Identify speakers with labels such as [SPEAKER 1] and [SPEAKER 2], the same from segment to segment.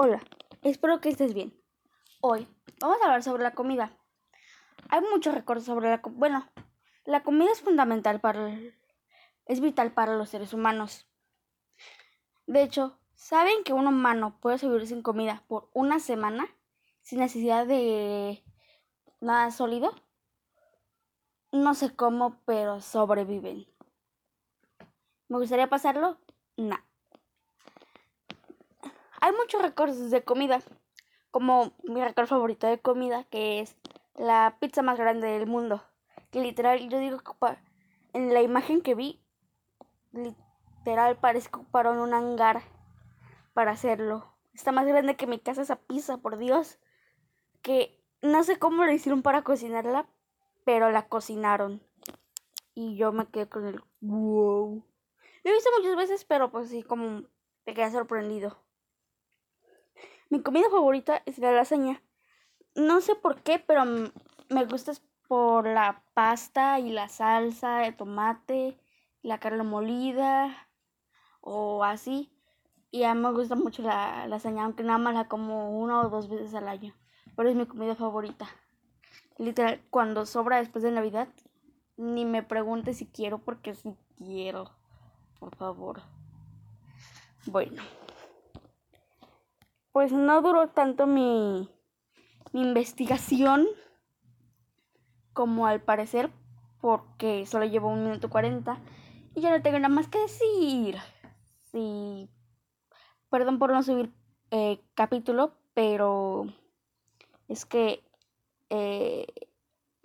[SPEAKER 1] Hola, espero que estés bien. Hoy vamos a hablar sobre la comida. Hay muchos recuerdos sobre la comida. Bueno, la comida es fundamental para... es vital para los seres humanos. De hecho, ¿saben que un humano puede sobrevivir sin comida por una semana sin necesidad de nada sólido? No sé cómo, pero sobreviven. ¿Me gustaría pasarlo? No. Muchos recuerdos de comida, como mi recuerdo favorito de comida, que es la pizza más grande del mundo. Que literal, yo digo que en la imagen que vi, literal parece que ocuparon un hangar para hacerlo. Está más grande que mi casa esa pizza, por Dios. Que no sé cómo lo hicieron para cocinarla, pero la cocinaron. Y yo me quedé con el wow. Lo he visto muchas veces, pero pues sí, como te quedé sorprendido. Mi comida favorita es la lasaña. No sé por qué, pero me gusta por la pasta y la salsa de tomate, la carne molida o así. Y a mí me gusta mucho la lasaña, aunque nada más la como una o dos veces al año. Pero es mi comida favorita. Literal, cuando sobra después de Navidad, ni me pregunte si quiero porque si quiero. Por favor. Bueno pues no duró tanto mi, investigación como al parecer, porque solo llevo un minuto cuarenta y ya no tengo nada más que decir. Sí, perdón por no subir eh, capítulo, pero es que eh,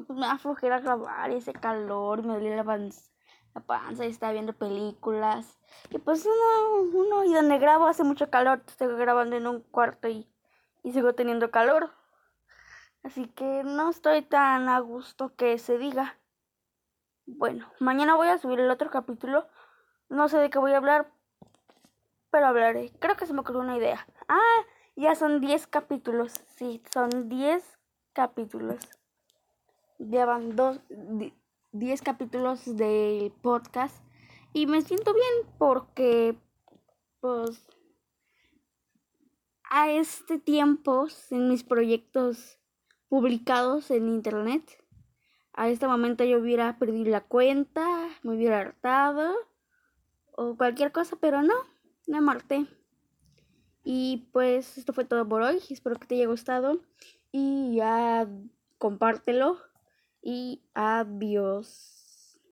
[SPEAKER 1] me da grabar ese calor me duele la la panza y estaba viendo películas. Y pues uno, uno y donde grabo hace mucho calor, estoy grabando en un cuarto y, y sigo teniendo calor. Así que no estoy tan a gusto que se diga. Bueno, mañana voy a subir el otro capítulo. No sé de qué voy a hablar, pero hablaré. Creo que se me ocurrió una idea. Ah, ya son 10 capítulos. Sí, son 10 capítulos. Llevan dos, 10 capítulos del podcast y me siento bien porque pues a este tiempo en mis proyectos publicados en internet a este momento yo hubiera perdido la cuenta, me hubiera hartado o cualquier cosa, pero no, me marté. Y pues esto fue todo por hoy, espero que te haya gustado y ya compártelo y adiós.